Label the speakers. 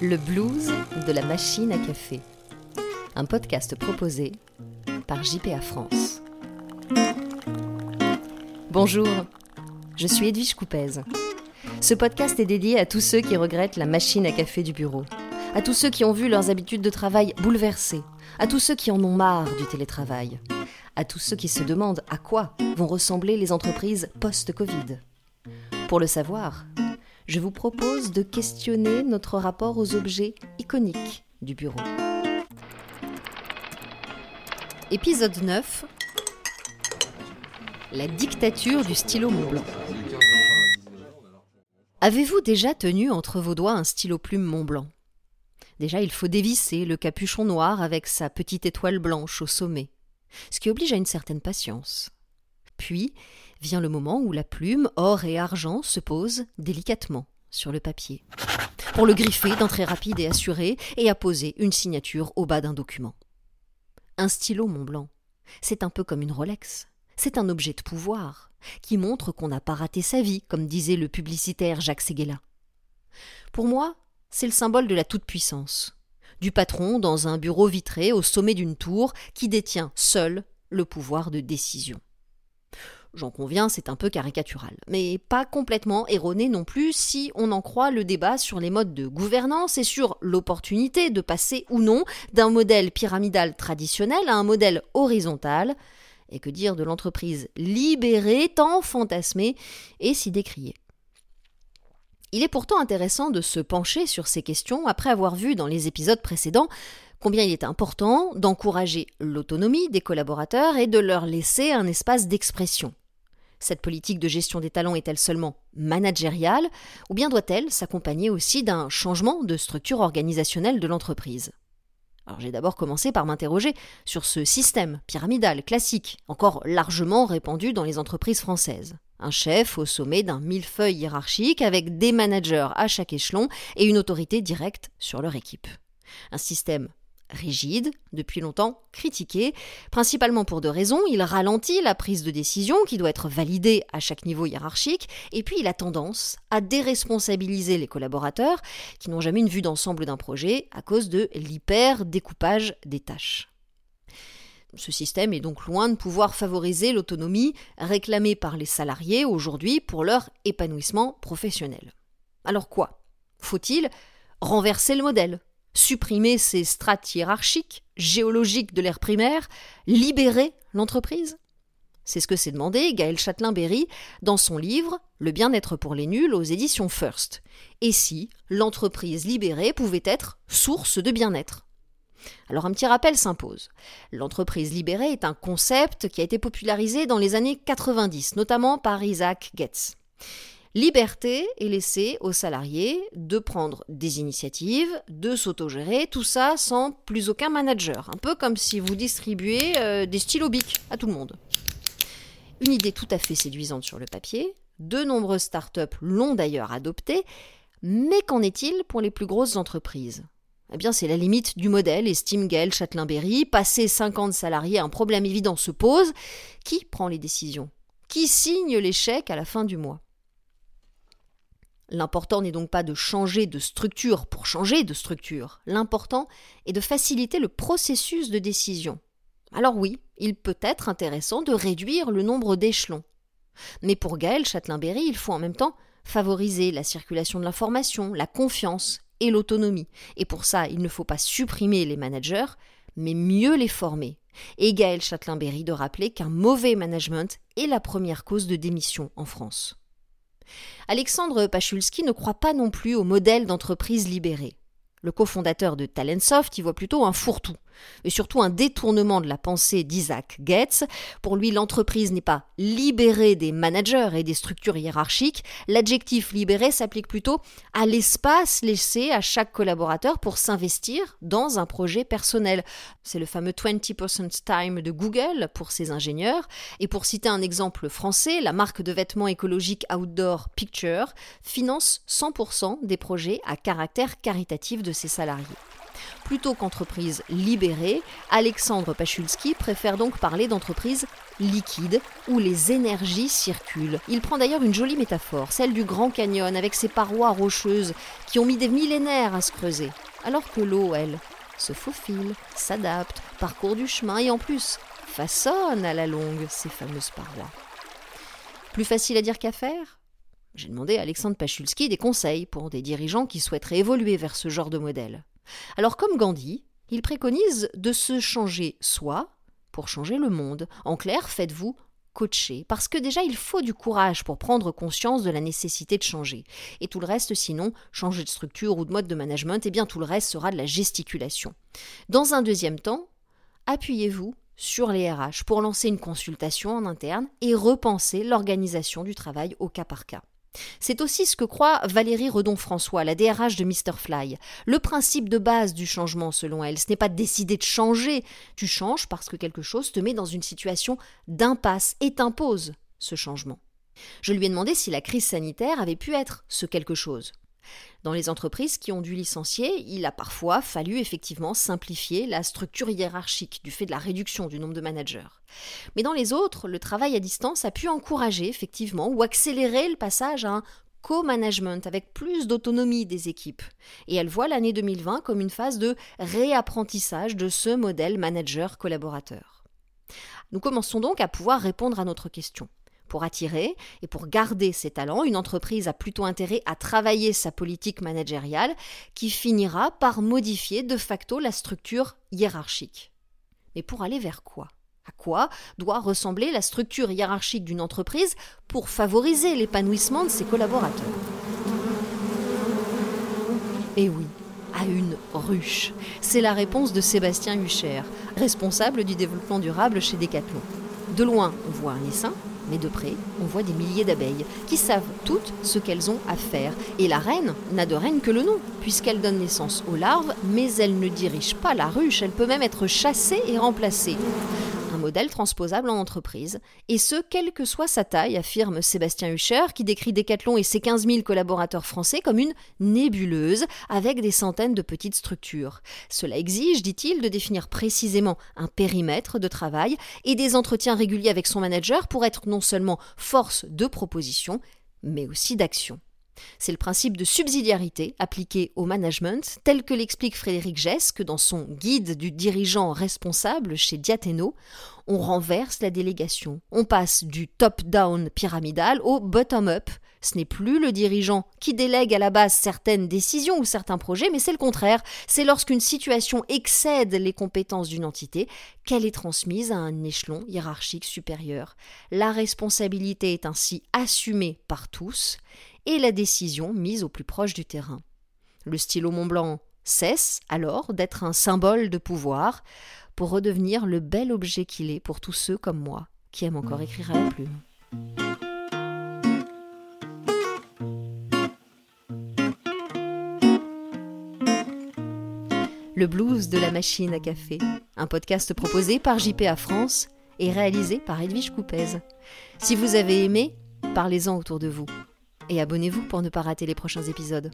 Speaker 1: Le blues de la machine à café. Un podcast proposé par JPA France. Bonjour, je suis Edwige Coupez. Ce podcast est dédié à tous ceux qui regrettent la machine à café du bureau, à tous ceux qui ont vu leurs habitudes de travail bouleversées, à tous ceux qui en ont marre du télétravail, à tous ceux qui se demandent à quoi vont ressembler les entreprises post-Covid. Pour le savoir, je vous propose de questionner notre rapport aux objets iconiques du bureau. Épisode 9 La dictature du stylo Montblanc. Avez-vous déjà tenu entre vos doigts un stylo plume Montblanc Déjà, il faut dévisser le capuchon noir avec sa petite étoile blanche au sommet, ce qui oblige à une certaine patience. Puis vient le moment où la plume, or et argent, se pose délicatement sur le papier, pour le griffer d'un rapide et assuré et apposer une signature au bas d'un document. Un stylo Mont Blanc, c'est un peu comme une Rolex. C'est un objet de pouvoir, qui montre qu'on n'a pas raté sa vie, comme disait le publicitaire Jacques Séguéla. Pour moi, c'est le symbole de la toute-puissance, du patron dans un bureau vitré au sommet d'une tour qui détient seul le pouvoir de décision. J'en conviens, c'est un peu caricatural, mais pas complètement erroné non plus si on en croit le débat sur les modes de gouvernance et sur l'opportunité de passer ou non d'un modèle pyramidal traditionnel à un modèle horizontal, et que dire de l'entreprise libérée tant fantasmée et si décriée. Il est pourtant intéressant de se pencher sur ces questions après avoir vu dans les épisodes précédents combien il est important d'encourager l'autonomie des collaborateurs et de leur laisser un espace d'expression. Cette politique de gestion des talents est-elle seulement managériale ou bien doit-elle s'accompagner aussi d'un changement de structure organisationnelle de l'entreprise? J'ai d'abord commencé par m'interroger sur ce système pyramidal classique, encore largement répandu dans les entreprises françaises. Un chef au sommet d'un millefeuille hiérarchique avec des managers à chaque échelon et une autorité directe sur leur équipe. Un système rigide, depuis longtemps critiqué, principalement pour deux raisons. Il ralentit la prise de décision qui doit être validée à chaque niveau hiérarchique, et puis il a tendance à déresponsabiliser les collaborateurs qui n'ont jamais une vue d'ensemble d'un projet à cause de l'hyper-découpage des tâches. Ce système est donc loin de pouvoir favoriser l'autonomie réclamée par les salariés aujourd'hui pour leur épanouissement professionnel. Alors quoi? Faut-il renverser le modèle? Supprimer ces strates hiérarchiques, géologiques de l'ère primaire, libérer l'entreprise? C'est ce que s'est demandé Gaël Châtelain-Berry dans son livre Le bien-être pour les nuls aux éditions First. Et si l'entreprise libérée pouvait être source de bien-être? Alors un petit rappel s'impose. L'entreprise libérée est un concept qui a été popularisé dans les années 90, notamment par Isaac Getz. Liberté est laissée aux salariés de prendre des initiatives, de s'autogérer, tout ça sans plus aucun manager. Un peu comme si vous distribuez euh, des stylos à tout le monde. Une idée tout à fait séduisante sur le papier. De nombreuses startups l'ont d'ailleurs adoptée. Mais qu'en est-il pour les plus grosses entreprises? Eh bien, c'est la limite du modèle, estime Gaël Châtelain-Berry. Passé 50 salariés, un problème évident se pose. Qui prend les décisions? Qui signe les chèques à la fin du mois? L'important n'est donc pas de changer de structure pour changer de structure. L'important est de faciliter le processus de décision. Alors oui, il peut être intéressant de réduire le nombre d'échelons. Mais pour Gaël Châtelain-Berry, il faut en même temps favoriser la circulation de l'information, la confiance et l'autonomie. Et pour ça, il ne faut pas supprimer les managers, mais mieux les former. Et Gaël Châtelain-Berry de rappeler qu'un mauvais management est la première cause de démission en France. Alexandre Pachulski ne croit pas non plus au modèle d'entreprise libérée. Le cofondateur de Talentsoft y voit plutôt un fourre-tout, et surtout un détournement de la pensée d'Isaac Getz. Pour lui, l'entreprise n'est pas libérée des managers et des structures hiérarchiques. L'adjectif libéré s'applique plutôt à l'espace laissé à chaque collaborateur pour s'investir dans un projet personnel. C'est le fameux 20% time de Google pour ses ingénieurs. Et pour citer un exemple français, la marque de vêtements écologiques Outdoor Picture finance 100% des projets à caractère caritatif de ses salariés. Plutôt qu'entreprise libérée, Alexandre Pachulski préfère donc parler d'entreprise liquide où les énergies circulent. Il prend d'ailleurs une jolie métaphore, celle du Grand Canyon avec ses parois rocheuses qui ont mis des millénaires à se creuser, alors que l'eau, elle, se faufile, s'adapte, parcourt du chemin et en plus façonne à la longue ces fameuses parois. Plus facile à dire qu'à faire? J'ai demandé à Alexandre Pachulski des conseils pour des dirigeants qui souhaiteraient évoluer vers ce genre de modèle. Alors comme Gandhi, il préconise de se changer soi pour changer le monde. En clair, faites-vous coacher, parce que déjà il faut du courage pour prendre conscience de la nécessité de changer. Et tout le reste, sinon, changer de structure ou de mode de management, eh bien tout le reste sera de la gesticulation. Dans un deuxième temps, appuyez-vous sur les RH pour lancer une consultation en interne et repenser l'organisation du travail au cas par cas. C'est aussi ce que croit Valérie Redon-François, la DRH de Mr. Fly. Le principe de base du changement, selon elle, ce n'est pas de décider de changer. Tu changes parce que quelque chose te met dans une situation d'impasse et t'impose ce changement. Je lui ai demandé si la crise sanitaire avait pu être ce quelque chose. Dans les entreprises qui ont dû licencier, il a parfois fallu effectivement simplifier la structure hiérarchique du fait de la réduction du nombre de managers. Mais dans les autres, le travail à distance a pu encourager effectivement ou accélérer le passage à un co-management avec plus d'autonomie des équipes. Et elle voit l'année 2020 comme une phase de réapprentissage de ce modèle manager-collaborateur. Nous commençons donc à pouvoir répondre à notre question. Pour attirer et pour garder ses talents, une entreprise a plutôt intérêt à travailler sa politique managériale qui finira par modifier de facto la structure hiérarchique. Mais pour aller vers quoi? À quoi doit ressembler la structure hiérarchique d'une entreprise pour favoriser l'épanouissement de ses collaborateurs? Eh oui, à une ruche. C'est la réponse de Sébastien Hucher, responsable du développement durable chez Decathlon. De loin, on voit un essaim, mais de près, on voit des milliers d'abeilles qui savent toutes ce qu'elles ont à faire. Et la reine n'a de reine que le nom, puisqu'elle donne naissance aux larves, mais elle ne dirige pas la ruche, elle peut même être chassée et remplacée modèle transposable en entreprise, et ce, quelle que soit sa taille, affirme Sébastien Hucher, qui décrit Decathlon et ses 15 000 collaborateurs français comme une nébuleuse, avec des centaines de petites structures. Cela exige, dit-il, de définir précisément un périmètre de travail et des entretiens réguliers avec son manager pour être non seulement force de proposition, mais aussi d'action. C'est le principe de subsidiarité appliqué au management, tel que l'explique Frédéric Gesque dans son Guide du dirigeant responsable chez Diathéno. On renverse la délégation. On passe du top-down pyramidal au bottom-up. Ce n'est plus le dirigeant qui délègue à la base certaines décisions ou certains projets, mais c'est le contraire. C'est lorsqu'une situation excède les compétences d'une entité qu'elle est transmise à un échelon hiérarchique supérieur. La responsabilité est ainsi assumée par tous et la décision mise au plus proche du terrain. Le stylo Mont Blanc cesse alors d'être un symbole de pouvoir pour redevenir le bel objet qu'il est pour tous ceux comme moi qui aiment encore écrire à la plume. Le blues de la machine à café, un podcast proposé par JPA France et réalisé par Edwige Coupez. Si vous avez aimé, parlez-en autour de vous et abonnez-vous pour ne pas rater les prochains épisodes.